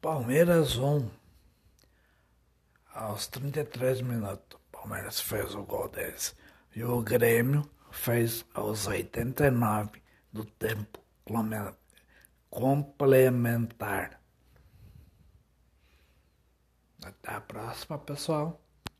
Palmeiras 1. Aos 33 minutos, Palmeiras fez o gol deles. E o Grêmio fez aos 89 do tempo complementar. Até a próxima, pessoal.